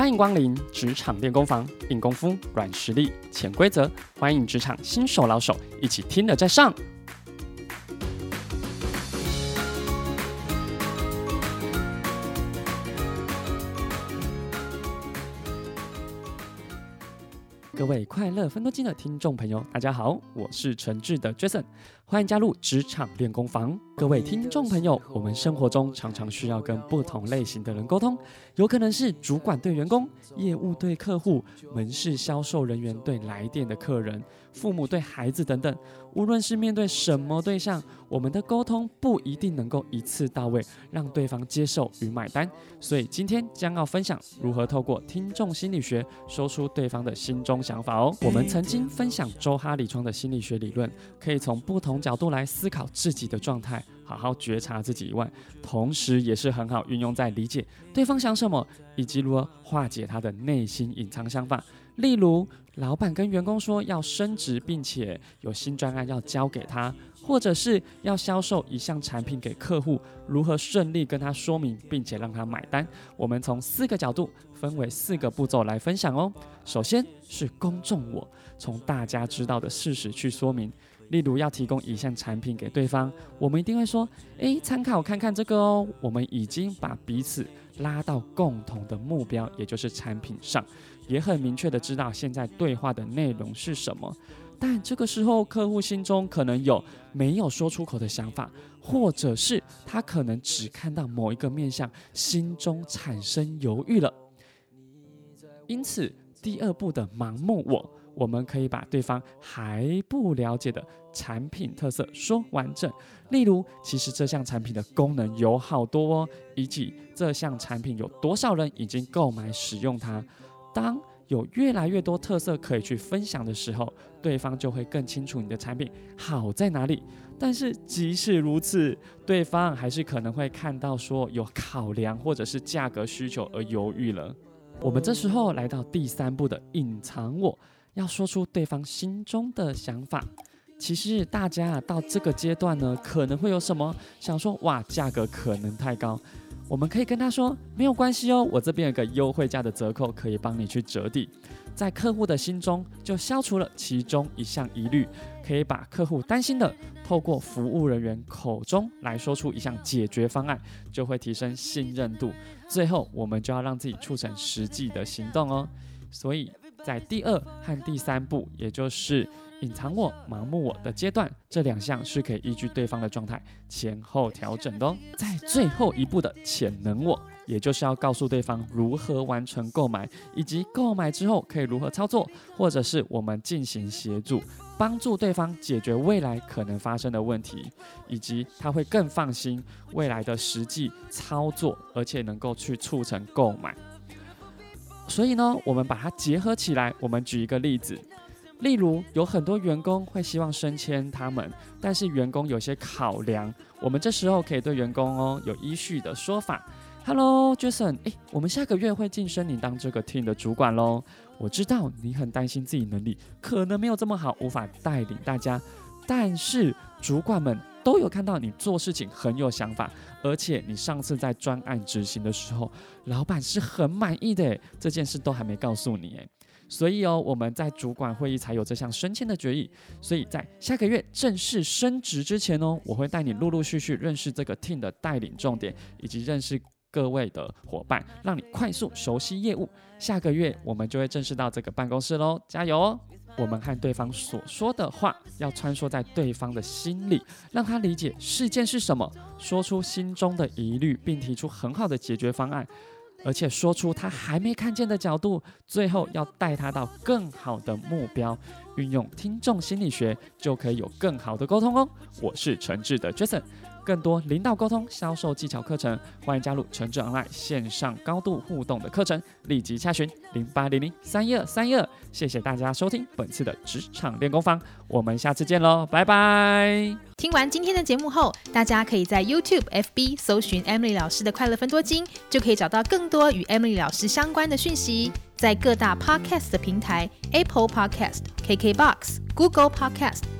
欢迎光临职场练功房，硬功夫、软实力、潜规则，欢迎职场新手老手一起听了再上。各位快乐分多金的听众朋友，大家好，我是诚挚的 Jason，欢迎加入职场练功房。各位听众朋友，我们生活中常常需要跟不同类型的人沟通，有可能是主管对员工、业务对客户、门市销售人员对来电的客人、父母对孩子等等。无论是面对什么对象，我们的沟通不一定能够一次到位，让对方接受与买单。所以今天将要分享如何透过听众心理学说出对方的心中想法哦。我们曾经分享周哈里窗的心理学理论，可以从不同角度来思考自己的状态，好好觉察自己以外，同时也是很好运用在理解对方想什么，以及如何化解他的内心隐藏想法。例如，老板跟员工说要升职，并且有新专案要交给他，或者是要销售一项产品给客户，如何顺利跟他说明，并且让他买单？我们从四个角度，分为四个步骤来分享哦。首先是公众我，从大家知道的事实去说明。例如要提供一项产品给对方，我们一定会说：诶，参考看看这个哦。我们已经把彼此拉到共同的目标，也就是产品上。也很明确的知道现在对话的内容是什么，但这个时候客户心中可能有没有说出口的想法，或者是他可能只看到某一个面向，心中产生犹豫了。因此，第二步的盲目我，我们可以把对方还不了解的产品特色说完整，例如，其实这项产品的功能有好多哦，以及这项产品有多少人已经购买使用它。当有越来越多特色可以去分享的时候，对方就会更清楚你的产品好在哪里。但是即使如此，对方还是可能会看到说有考量或者是价格需求而犹豫了。我们这时候来到第三步的隐藏我，要说出对方心中的想法。其实大家啊到这个阶段呢，可能会有什么想说，哇，价格可能太高。我们可以跟他说，没有关系哦，我这边有个优惠价的折扣可以帮你去折抵，在客户的心中就消除了其中一项疑虑，可以把客户担心的透过服务人员口中来说出一项解决方案，就会提升信任度。最后，我们就要让自己促成实际的行动哦。所以在第二和第三步，也就是。隐藏我、盲目我的阶段，这两项是可以依据对方的状态前后调整的哦。在最后一步的潜能我，也就是要告诉对方如何完成购买，以及购买之后可以如何操作，或者是我们进行协助，帮助对方解决未来可能发生的问题，以及他会更放心未来的实际操作，而且能够去促成购买。所以呢，我们把它结合起来，我们举一个例子。例如，有很多员工会希望升迁他们，但是员工有些考量，我们这时候可以对员工哦有依序的说法。Hello，Jason，诶，我们下个月会晋升你当这个 team 的主管喽。我知道你很担心自己能力可能没有这么好，无法带领大家，但是主管们都有看到你做事情很有想法，而且你上次在专案执行的时候，老板是很满意的，这件事都还没告诉你诶。所以哦，我们在主管会议才有这项升迁的决议。所以在下个月正式升职之前哦，我会带你陆陆续续认识这个 team 的带领重点，以及认识各位的伙伴，让你快速熟悉业务。下个月我们就会正式到这个办公室喽，加油哦！我们和对方所说的话要穿梭在对方的心里，让他理解事件是什么，说出心中的疑虑，并提出很好的解决方案。而且说出他还没看见的角度，最后要带他到更好的目标。运用听众心理学，就可以有更好的沟通哦。我是诚挚的 Jason。更多领导沟通、销售技巧课程，欢迎加入诚挚 online 线上高度互动的课程，立即洽询零八零零三一二三一二。谢谢大家收听本次的职场练功坊，我们下次见喽，拜拜。听完今天的节目后，大家可以在 YouTube、FB 搜寻 Emily 老师的快乐分多金，就可以找到更多与 Emily 老师相关的讯息。在各大 Podcast 的平台，Apple Podcast、KKBox、Google Podcast。